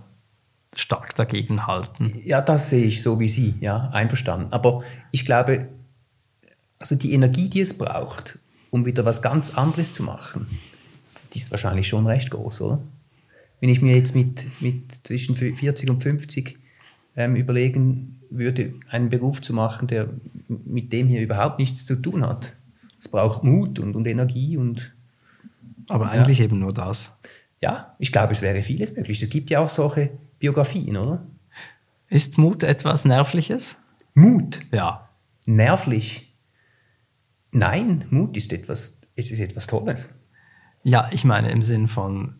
[SPEAKER 1] stark dagegen halten.
[SPEAKER 2] Ja, das sehe ich so wie Sie, ja, einverstanden. Aber ich glaube, also die Energie, die es braucht, um wieder was ganz anderes zu machen, die ist wahrscheinlich schon recht groß, oder? Wenn ich mir jetzt mit, mit zwischen 40 und 50 ähm, überlegen würde, einen Beruf zu machen, der mit dem hier überhaupt nichts zu tun hat. Es braucht Mut und, und Energie und.
[SPEAKER 1] Aber eigentlich ja. eben nur das.
[SPEAKER 2] Ja, ich glaube, es wäre vieles möglich. Es gibt ja auch solche Biografien, oder?
[SPEAKER 1] Ist Mut etwas Nervliches?
[SPEAKER 2] Mut?
[SPEAKER 1] Ja.
[SPEAKER 2] Nervlich? Nein, Mut ist etwas, es ist etwas Tolles.
[SPEAKER 1] Ja, ich meine im Sinn von,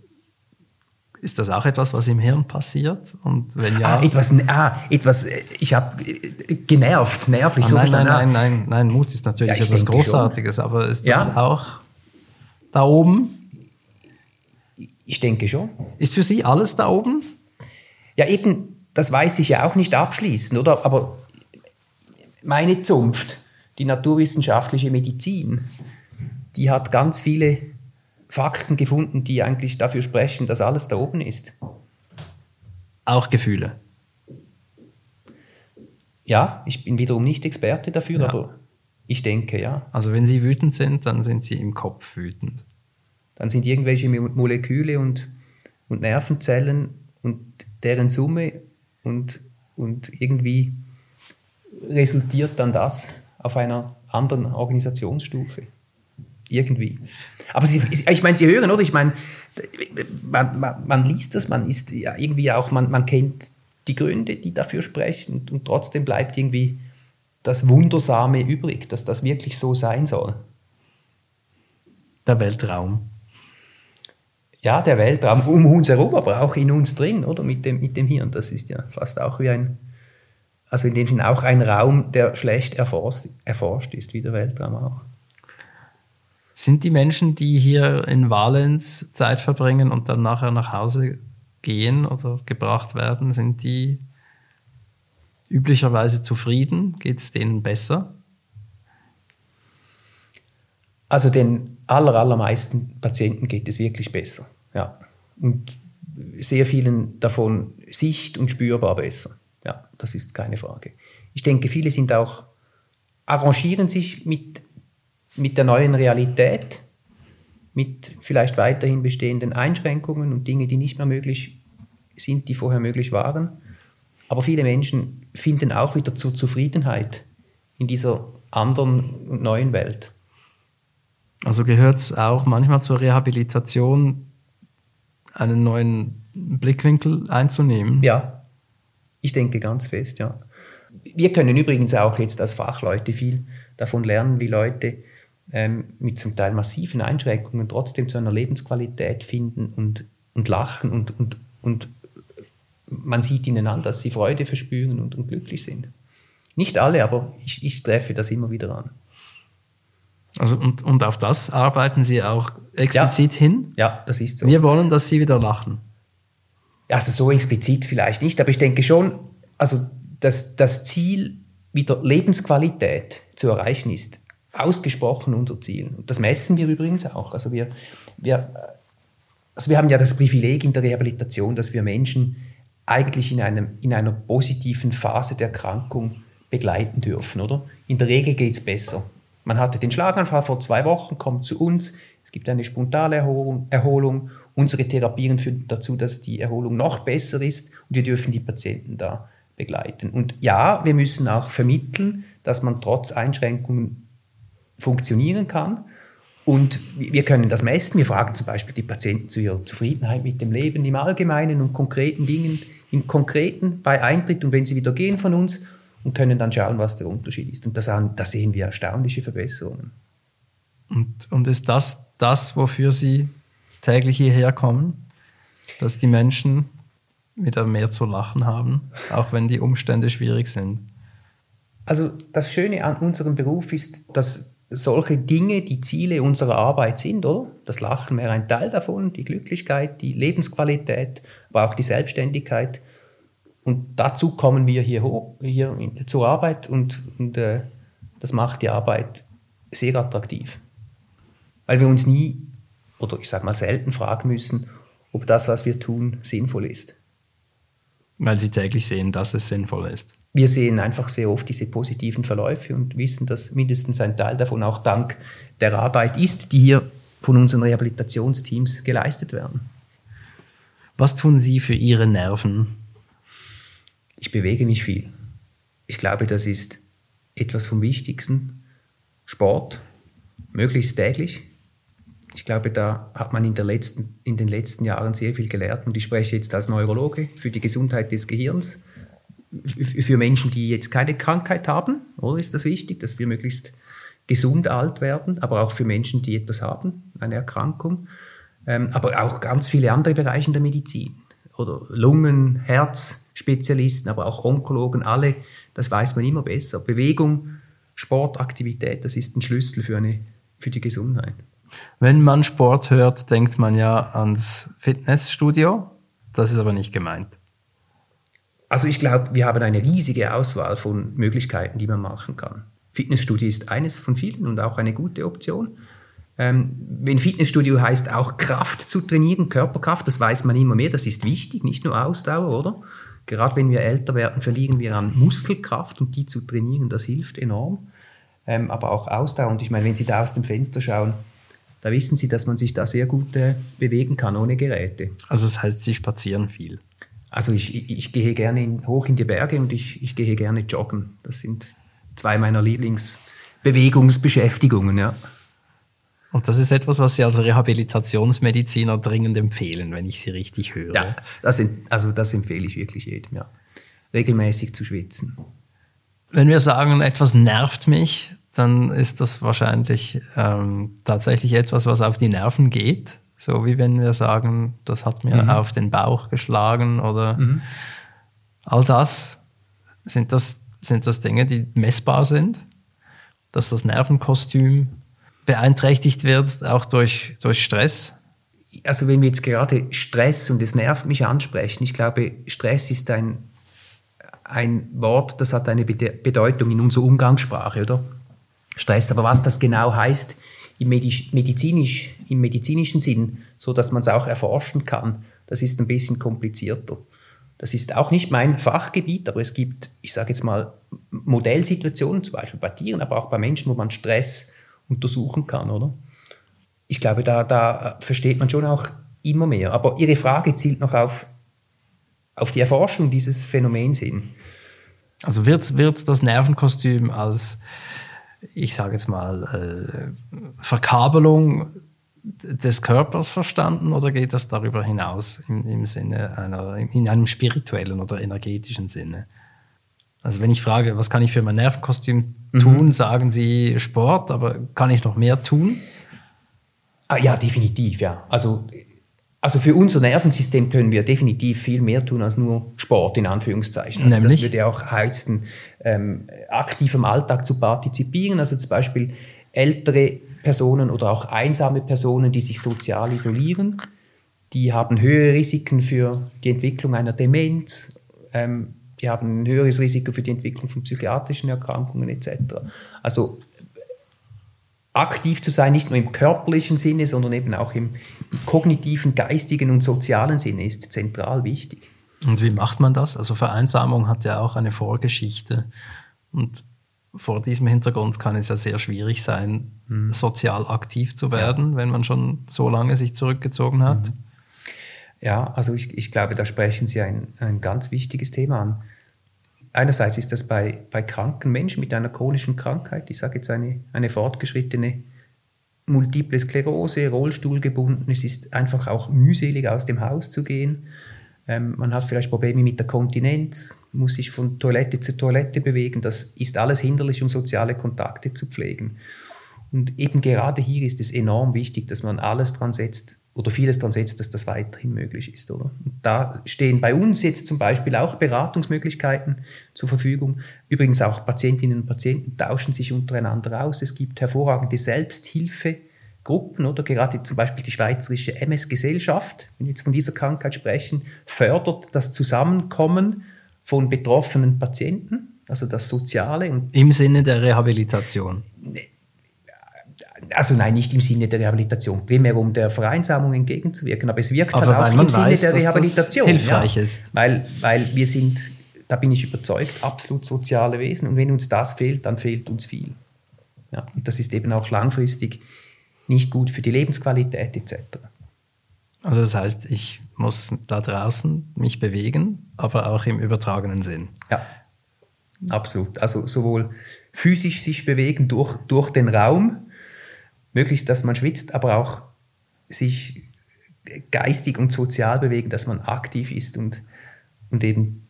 [SPEAKER 1] ist das auch etwas, was im Hirn passiert? Und wenn ja.
[SPEAKER 2] Ah, etwas, ah, etwas ich habe genervt, nervlich.
[SPEAKER 1] Ah, so nein, nein, nein, nein, nein, Mut ist natürlich ja, etwas Großartiges, schon. aber ist das ja. auch da oben?
[SPEAKER 2] Ich denke schon.
[SPEAKER 1] Ist für Sie alles da oben?
[SPEAKER 2] Ja, eben, das weiß ich ja auch nicht abschließend, oder? Aber meine Zunft, die naturwissenschaftliche Medizin, die hat ganz viele Fakten gefunden, die eigentlich dafür sprechen, dass alles da oben ist.
[SPEAKER 1] Auch Gefühle.
[SPEAKER 2] Ja, ich bin wiederum nicht Experte dafür, ja. aber ich denke, ja.
[SPEAKER 1] Also wenn Sie wütend sind, dann sind Sie im Kopf wütend.
[SPEAKER 2] Dann sind irgendwelche Moleküle und, und Nervenzellen und deren Summe und, und irgendwie resultiert dann das auf einer anderen Organisationsstufe. irgendwie. Aber Sie, ich meine, Sie hören, oder? Ich meine, man, man, man, liest das, man ist ja irgendwie auch, man, man kennt die Gründe, die dafür sprechen und, und trotzdem bleibt irgendwie das Wundersame übrig, dass das wirklich so sein soll.
[SPEAKER 1] Der Weltraum.
[SPEAKER 2] Ja, der Weltraum um uns herum, aber auch in uns drin, oder? Mit dem, mit dem Hirn. Das ist ja fast auch wie ein, also in dem Sinne auch ein Raum, der schlecht erforscht, erforscht ist, wie der Weltraum auch.
[SPEAKER 1] Sind die Menschen, die hier in Valens Zeit verbringen und dann nachher nach Hause gehen oder gebracht werden, sind die üblicherweise zufrieden? Geht es denen besser?
[SPEAKER 2] Also den aller, allermeisten Patienten geht es wirklich besser. Ja. Und sehr vielen davon sicht- und spürbar besser. Das ist keine Frage. Ich denke, viele sind auch, arrangieren sich mit, mit der neuen Realität, mit vielleicht weiterhin bestehenden Einschränkungen und Dinge, die nicht mehr möglich sind, die vorher möglich waren. Aber viele Menschen finden auch wieder zur Zufriedenheit in dieser anderen und neuen Welt.
[SPEAKER 1] Also gehört es auch manchmal zur Rehabilitation, einen neuen Blickwinkel einzunehmen?
[SPEAKER 2] Ja, ich denke ganz fest, ja. Wir können übrigens auch jetzt als Fachleute viel davon lernen, wie Leute ähm, mit zum Teil massiven Einschränkungen trotzdem zu einer Lebensqualität finden und, und lachen und, und, und man sieht ihnen an, dass sie Freude verspüren und, und glücklich sind. Nicht alle, aber ich, ich treffe das immer wieder an.
[SPEAKER 1] Also und, und auf das arbeiten Sie auch explizit
[SPEAKER 2] ja.
[SPEAKER 1] hin?
[SPEAKER 2] Ja, das ist so.
[SPEAKER 1] Wir wollen, dass Sie wieder lachen.
[SPEAKER 2] Also so explizit vielleicht nicht, aber ich denke schon, also dass das Ziel, wieder Lebensqualität zu erreichen, ist ausgesprochen unser Ziel. Und das messen wir übrigens auch. Also wir, wir, also wir haben ja das Privileg in der Rehabilitation, dass wir Menschen eigentlich in, einem, in einer positiven Phase der Erkrankung begleiten dürfen, oder? In der Regel geht es besser. Man hatte den Schlaganfall vor zwei Wochen, kommt zu uns, es gibt eine spontane Erholung, Erholung. Unsere Therapien führen dazu, dass die Erholung noch besser ist und wir dürfen die Patienten da begleiten. Und ja, wir müssen auch vermitteln, dass man trotz Einschränkungen funktionieren kann. Und wir können das messen. Wir fragen zum Beispiel die Patienten zu ihrer Zufriedenheit mit dem Leben im Allgemeinen und konkreten Dingen im Konkreten bei Eintritt und wenn sie wieder gehen von uns und können dann schauen, was der Unterschied ist. Und da, sehen wir erstaunliche Verbesserungen.
[SPEAKER 1] Und, und ist das das, wofür Sie täglich hierher kommen? Dass die Menschen wieder mehr zu lachen haben, auch wenn die Umstände schwierig sind?
[SPEAKER 2] Also das Schöne an unserem Beruf ist, dass solche Dinge die Ziele unserer Arbeit sind, oder? Das Lachen wäre ein Teil davon, die Glücklichkeit, die Lebensqualität, aber auch die Selbstständigkeit. Und dazu kommen wir hier, hoch, hier in, zur Arbeit und, und äh, das macht die Arbeit sehr attraktiv. Weil wir uns nie, oder ich sage mal selten fragen müssen, ob das, was wir tun, sinnvoll ist.
[SPEAKER 1] Weil Sie täglich sehen, dass es sinnvoll ist
[SPEAKER 2] wir sehen einfach sehr oft diese positiven Verläufe und wissen, dass mindestens ein Teil davon auch dank der Arbeit ist, die hier von unseren Rehabilitationsteams geleistet werden.
[SPEAKER 1] Was tun Sie für Ihre Nerven?
[SPEAKER 2] Ich bewege mich viel. Ich glaube, das ist etwas vom Wichtigsten. Sport, möglichst täglich. Ich glaube, da hat man in, letzten, in den letzten Jahren sehr viel gelernt und ich spreche jetzt als Neurologe für die Gesundheit des Gehirns für Menschen, die jetzt keine Krankheit haben, oder ist das wichtig, dass wir möglichst gesund alt werden, aber auch für Menschen, die etwas haben, eine Erkrankung, ähm, aber auch ganz viele andere Bereiche der Medizin oder Lungen, Herzspezialisten, aber auch Onkologen, alle, das weiß man immer besser. Bewegung, Sportaktivität, das ist ein Schlüssel für, eine, für die Gesundheit.
[SPEAKER 1] Wenn man Sport hört, denkt man ja ans Fitnessstudio. Das ist aber nicht gemeint.
[SPEAKER 2] Also ich glaube, wir haben eine riesige Auswahl von Möglichkeiten, die man machen kann. Fitnessstudio ist eines von vielen und auch eine gute Option. Ähm, wenn Fitnessstudio heißt, auch Kraft zu trainieren, Körperkraft, das weiß man immer mehr, das ist wichtig, nicht nur Ausdauer, oder? Gerade wenn wir älter werden, verlieren wir an Muskelkraft und die zu trainieren, das hilft enorm. Ähm, aber auch Ausdauer. Und ich meine, wenn Sie da aus dem Fenster schauen, da wissen Sie, dass man sich da sehr gut äh, bewegen kann ohne Geräte.
[SPEAKER 1] Also das heißt, Sie spazieren viel.
[SPEAKER 2] Also ich, ich, ich gehe gerne in, hoch in die Berge und ich, ich gehe gerne joggen. Das sind zwei meiner Lieblingsbewegungsbeschäftigungen, ja.
[SPEAKER 1] Und das ist etwas, was Sie als Rehabilitationsmediziner dringend empfehlen, wenn ich Sie richtig höre.
[SPEAKER 2] Ja, das, also das empfehle ich wirklich jedem, ja. Regelmäßig zu schwitzen.
[SPEAKER 1] Wenn wir sagen, etwas nervt mich, dann ist das wahrscheinlich ähm, tatsächlich etwas, was auf die Nerven geht. So wie wenn wir sagen, das hat mir mhm. auf den Bauch geschlagen oder mhm. all das. Sind, das. sind das Dinge, die messbar sind? Dass das Nervenkostüm beeinträchtigt wird, auch durch, durch Stress?
[SPEAKER 2] Also wenn wir jetzt gerade Stress und es nervt mich ansprechen, ich glaube, Stress ist ein, ein Wort, das hat eine Bedeutung in unserer Umgangssprache, oder? Stress. Aber was das genau heißt im, medizinisch, im medizinischen Sinn, so dass man es auch erforschen kann, das ist ein bisschen komplizierter. Das ist auch nicht mein Fachgebiet, aber es gibt, ich sage jetzt mal, Modellsituationen, zum Beispiel bei Tieren, aber auch bei Menschen, wo man Stress untersuchen kann, oder? Ich glaube, da, da versteht man schon auch immer mehr. Aber Ihre Frage zielt noch auf, auf die Erforschung dieses Phänomens hin.
[SPEAKER 1] Also wird, wird das Nervenkostüm als ich sage jetzt mal, äh, Verkabelung des Körpers verstanden oder geht das darüber hinaus im, im Sinne einer, in einem spirituellen oder energetischen Sinne? Also wenn ich frage, was kann ich für mein Nervenkostüm mhm. tun, mhm. sagen Sie Sport, aber kann ich noch mehr tun?
[SPEAKER 2] Ah, ja, definitiv, ja. Also also für unser Nervensystem können wir definitiv viel mehr tun als nur Sport in Anführungszeichen. Also Nämlich? Das würde auch heißen, ähm, aktiv im Alltag zu partizipieren. Also zum Beispiel ältere Personen oder auch einsame Personen, die sich sozial isolieren, die haben höhere Risiken für die Entwicklung einer Demenz. Ähm, die haben ein höheres Risiko für die Entwicklung von psychiatrischen Erkrankungen etc. Also aktiv zu sein, nicht nur im körperlichen Sinne, sondern eben auch im kognitiven, geistigen und sozialen Sinne ist zentral wichtig.
[SPEAKER 1] Und wie macht man das? Also Vereinsamung hat ja auch eine Vorgeschichte und vor diesem Hintergrund kann es ja sehr schwierig sein, mhm. sozial aktiv zu werden, ja. wenn man schon so lange sich zurückgezogen hat. Mhm.
[SPEAKER 2] Ja, also ich, ich glaube, da sprechen Sie ein, ein ganz wichtiges Thema an einerseits ist das bei, bei kranken Menschen mit einer chronischen Krankheit, ich sage jetzt eine, eine fortgeschrittene Multiple Sklerose, Rollstuhl gebunden, es ist einfach auch mühselig aus dem Haus zu gehen. Ähm, man hat vielleicht Probleme mit der Kontinenz, muss sich von Toilette zu Toilette bewegen. Das ist alles hinderlich, um soziale Kontakte zu pflegen. Und eben gerade hier ist es enorm wichtig, dass man alles dran setzt, oder vieles daran setzt, dass das weiterhin möglich ist. Oder? Und da stehen bei uns jetzt zum Beispiel auch Beratungsmöglichkeiten zur Verfügung. Übrigens auch Patientinnen und Patienten tauschen sich untereinander aus. Es gibt hervorragende Selbsthilfegruppen oder gerade zum Beispiel die Schweizerische MS-Gesellschaft, wenn wir jetzt von dieser Krankheit sprechen, fördert das Zusammenkommen von betroffenen Patienten, also das Soziale. Und
[SPEAKER 1] Im Sinne der Rehabilitation.
[SPEAKER 2] Also nein, nicht im Sinne der Rehabilitation, primär um der Vereinsamung entgegenzuwirken, aber es wirkt aber halt auch im Sinne weiß, der Rehabilitation.
[SPEAKER 1] hilfreich ja, ist.
[SPEAKER 2] Weil, weil wir sind, da bin ich überzeugt, absolut soziale Wesen und wenn uns das fehlt, dann fehlt uns viel. Ja, und das ist eben auch langfristig nicht gut für die Lebensqualität etc.
[SPEAKER 1] Also das heißt, ich muss da draußen mich bewegen, aber auch im übertragenen Sinn.
[SPEAKER 2] Ja, absolut. Also sowohl physisch sich bewegen durch, durch den Raum, möglichst, dass man schwitzt, aber auch sich geistig und sozial bewegen, dass man aktiv ist und, und eben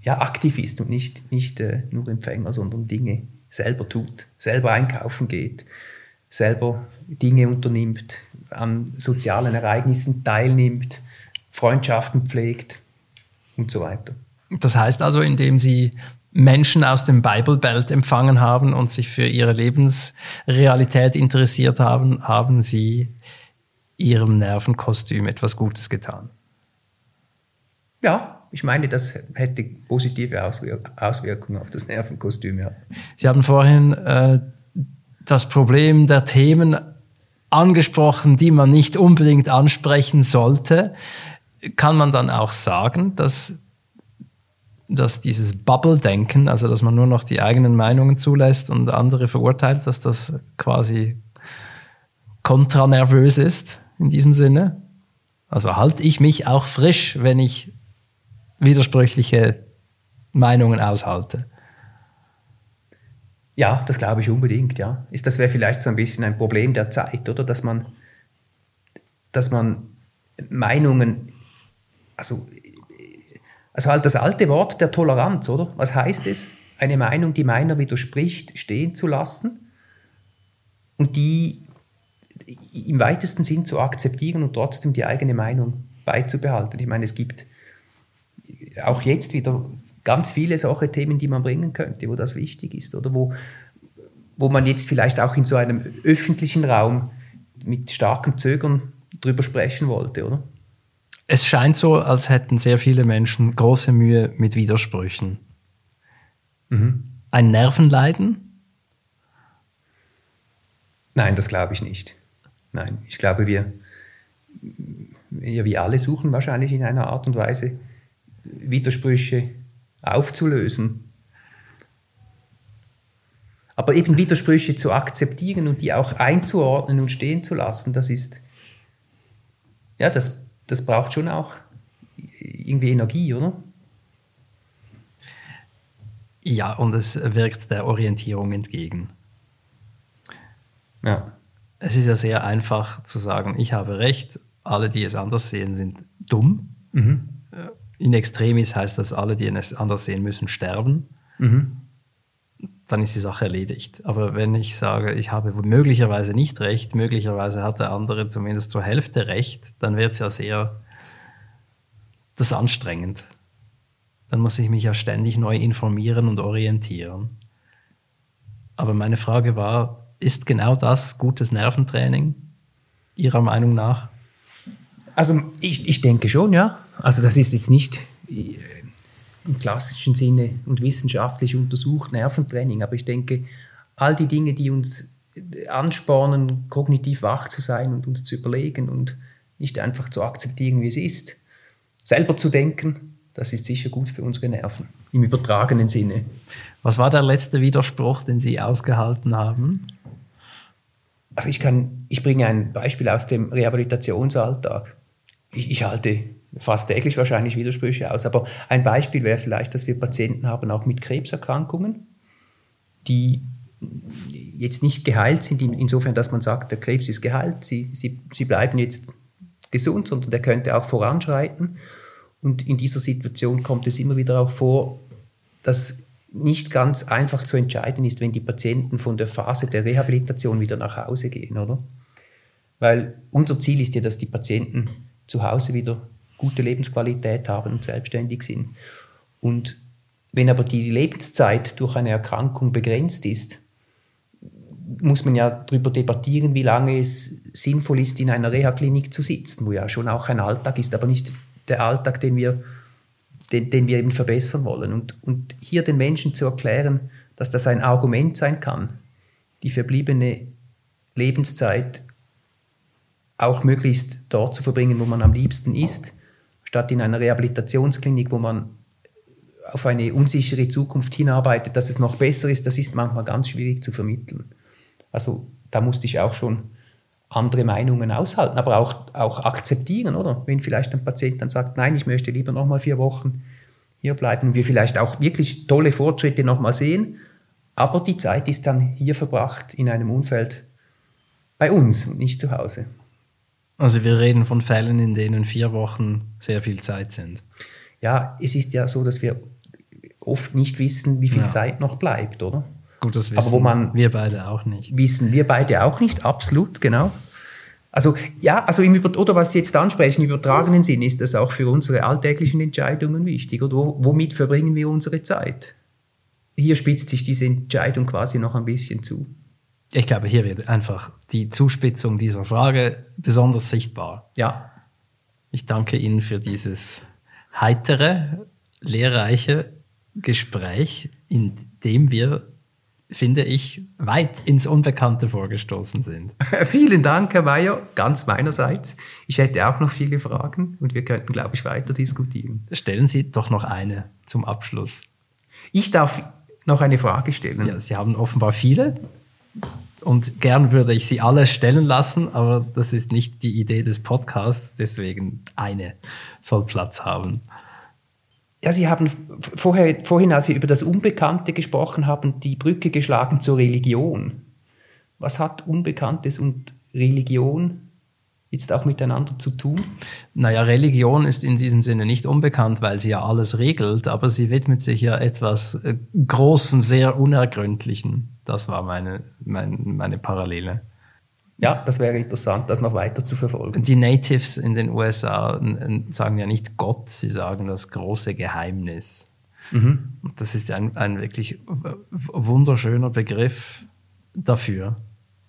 [SPEAKER 2] ja, aktiv ist und nicht, nicht äh, nur Empfänger, sondern Dinge selber tut, selber einkaufen geht, selber Dinge unternimmt, an sozialen Ereignissen teilnimmt, Freundschaften pflegt und so weiter.
[SPEAKER 1] Das heißt also, indem Sie Menschen aus dem Bible Belt empfangen haben und sich für ihre Lebensrealität interessiert haben, haben sie ihrem Nervenkostüm etwas Gutes getan.
[SPEAKER 2] Ja, ich meine, das hätte positive Auswirk Auswirkungen auf das Nervenkostüm. Ja.
[SPEAKER 1] Sie haben vorhin äh, das Problem der Themen angesprochen, die man nicht unbedingt ansprechen sollte. Kann man dann auch sagen, dass dass dieses Bubble-Denken, also dass man nur noch die eigenen Meinungen zulässt und andere verurteilt, dass das quasi kontranervös ist in diesem Sinne. Also halte ich mich auch frisch, wenn ich widersprüchliche Meinungen aushalte.
[SPEAKER 2] Ja, das glaube ich unbedingt, ja. Ist, das wäre vielleicht so ein bisschen ein Problem der Zeit, oder? Dass man, dass man Meinungen, also, also halt das alte Wort der Toleranz, oder? Was heißt es, eine Meinung, die meiner widerspricht, stehen zu lassen und die im weitesten Sinn zu akzeptieren und trotzdem die eigene Meinung beizubehalten. Ich meine, es gibt auch jetzt wieder ganz viele solche Themen, die man bringen könnte, wo das wichtig ist oder wo, wo man jetzt vielleicht auch in so einem öffentlichen Raum mit starkem Zögern drüber sprechen wollte, oder?
[SPEAKER 1] Es scheint so, als hätten sehr viele Menschen große Mühe mit Widersprüchen. Mhm. Ein Nervenleiden?
[SPEAKER 2] Nein, das glaube ich nicht. Nein, ich glaube, wir, ja, wir alle suchen wahrscheinlich in einer Art und Weise Widersprüche aufzulösen. Aber eben Widersprüche zu akzeptieren und die auch einzuordnen und stehen zu lassen, das ist, ja, das, das braucht schon auch irgendwie Energie, oder?
[SPEAKER 1] Ja, und es wirkt der Orientierung entgegen. Ja. Es ist ja sehr einfach zu sagen, ich habe recht, alle, die es anders sehen, sind dumm. Mhm. Äh, in Extremis heißt das, alle, die es anders sehen müssen, sterben. Mhm. Dann ist die Sache erledigt. Aber wenn ich sage, ich habe möglicherweise nicht recht, möglicherweise hat der andere zumindest zur Hälfte recht, dann wird es ja sehr das anstrengend. Dann muss ich mich ja ständig neu informieren und orientieren. Aber meine Frage war, ist genau das gutes Nerventraining Ihrer Meinung nach?
[SPEAKER 2] Also ich, ich denke schon, ja. Also das ist jetzt nicht im klassischen Sinne und wissenschaftlich untersucht Nerventraining, aber ich denke, all die Dinge, die uns anspornen, kognitiv wach zu sein und uns zu überlegen und nicht einfach zu akzeptieren, wie es ist, selber zu denken, das ist sicher gut für unsere Nerven, im übertragenen Sinne.
[SPEAKER 1] Was war der letzte Widerspruch, den Sie ausgehalten haben?
[SPEAKER 2] Also ich kann, ich bringe ein Beispiel aus dem Rehabilitationsalltag ich, ich halte fast täglich wahrscheinlich Widersprüche aus, aber ein Beispiel wäre vielleicht, dass wir Patienten haben, auch mit Krebserkrankungen, die jetzt nicht geheilt sind, insofern, dass man sagt, der Krebs ist geheilt, sie, sie, sie bleiben jetzt gesund, sondern der könnte auch voranschreiten. Und in dieser Situation kommt es immer wieder auch vor, dass nicht ganz einfach zu entscheiden ist, wenn die Patienten von der Phase der Rehabilitation wieder nach Hause gehen, oder? Weil unser Ziel ist ja, dass die Patienten zu Hause wieder gute Lebensqualität haben und selbstständig sind. Und wenn aber die Lebenszeit durch eine Erkrankung begrenzt ist, muss man ja darüber debattieren, wie lange es sinnvoll ist, in einer Reha-Klinik zu sitzen, wo ja schon auch ein Alltag ist, aber nicht der Alltag, den wir, den, den wir eben verbessern wollen. Und, und hier den Menschen zu erklären, dass das ein Argument sein kann, die verbliebene Lebenszeit auch möglichst dort zu verbringen, wo man am liebsten ist, statt in einer Rehabilitationsklinik, wo man auf eine unsichere Zukunft hinarbeitet, dass es noch besser ist, das ist manchmal ganz schwierig zu vermitteln. Also da musste ich auch schon andere Meinungen aushalten, aber auch, auch akzeptieren, oder? Wenn vielleicht ein Patient dann sagt, nein, ich möchte lieber noch mal vier Wochen hier bleiben wir vielleicht auch wirklich tolle Fortschritte noch mal sehen, aber die Zeit ist dann hier verbracht in einem Umfeld bei uns und nicht zu Hause.
[SPEAKER 1] Also wir reden von Fällen, in denen vier Wochen sehr viel Zeit sind.
[SPEAKER 2] Ja, es ist ja so, dass wir oft nicht wissen, wie viel ja. Zeit noch bleibt, oder?
[SPEAKER 1] Gut, das wissen Aber wo man wir beide auch nicht.
[SPEAKER 2] Wissen wir beide auch nicht, absolut, genau. Also ja, also im Über oder was Sie jetzt ansprechen, im übertragenen Sinn ist das auch für unsere alltäglichen Entscheidungen wichtig. Oder womit verbringen wir unsere Zeit? Hier spitzt sich diese Entscheidung quasi noch ein bisschen zu
[SPEAKER 1] ich glaube, hier wird einfach die Zuspitzung dieser Frage besonders sichtbar.
[SPEAKER 2] Ja.
[SPEAKER 1] Ich danke Ihnen für dieses heitere, lehrreiche Gespräch, in dem wir, finde ich, weit ins Unbekannte vorgestoßen sind. <laughs>
[SPEAKER 2] Vielen Dank, Herr Mayer, ganz meinerseits. Ich hätte auch noch viele Fragen und wir könnten, glaube ich, weiter diskutieren.
[SPEAKER 1] Stellen Sie doch noch eine zum Abschluss.
[SPEAKER 2] Ich darf noch eine Frage stellen.
[SPEAKER 1] Ja, Sie haben offenbar viele. Und gern würde ich sie alle stellen lassen, aber das ist nicht die Idee des Podcasts, deswegen eine soll Platz haben.
[SPEAKER 2] Ja, Sie haben vorher, vorhin, als wir über das Unbekannte gesprochen haben, die Brücke geschlagen zur Religion. Was hat Unbekanntes und Religion jetzt auch miteinander zu tun?
[SPEAKER 1] Naja, Religion ist in diesem Sinne nicht unbekannt, weil sie ja alles regelt, aber sie widmet sich ja etwas äh, Großem, sehr Unergründlichen. Das war meine, meine, meine Parallele.
[SPEAKER 2] Ja, das wäre interessant, das noch weiter zu verfolgen.
[SPEAKER 1] Die Natives in den USA sagen ja nicht Gott, sie sagen das große Geheimnis. Mhm. Das ist ein, ein wirklich wunderschöner Begriff dafür.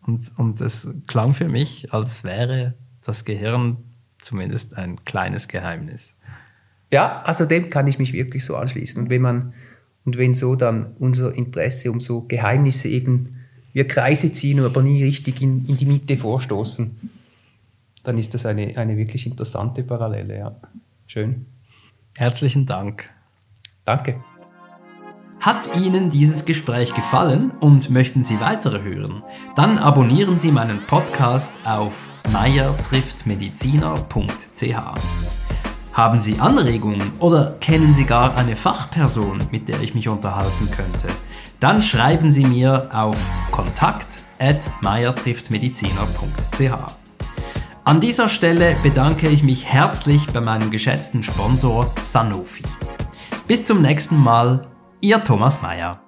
[SPEAKER 1] Und, und es klang für mich, als wäre das Gehirn zumindest ein kleines Geheimnis.
[SPEAKER 2] Ja, also dem kann ich mich wirklich so anschließen. Und wenn man und wenn so dann unser Interesse um so Geheimnisse eben wir Kreise ziehen, aber nie richtig in, in die Mitte vorstoßen, dann ist das eine, eine wirklich interessante Parallele. Ja. Schön.
[SPEAKER 1] Herzlichen Dank.
[SPEAKER 2] Danke.
[SPEAKER 1] Hat Ihnen dieses Gespräch gefallen und möchten Sie weitere hören? Dann abonnieren Sie meinen Podcast auf meiertrifftmediziner.ch. Haben Sie Anregungen oder kennen Sie gar eine Fachperson, mit der ich mich unterhalten könnte? Dann schreiben Sie mir auf kontakt@meiertrifftmediziner.ch. An dieser Stelle bedanke ich mich herzlich bei meinem geschätzten Sponsor Sanofi. Bis zum nächsten Mal, Ihr Thomas Meyer.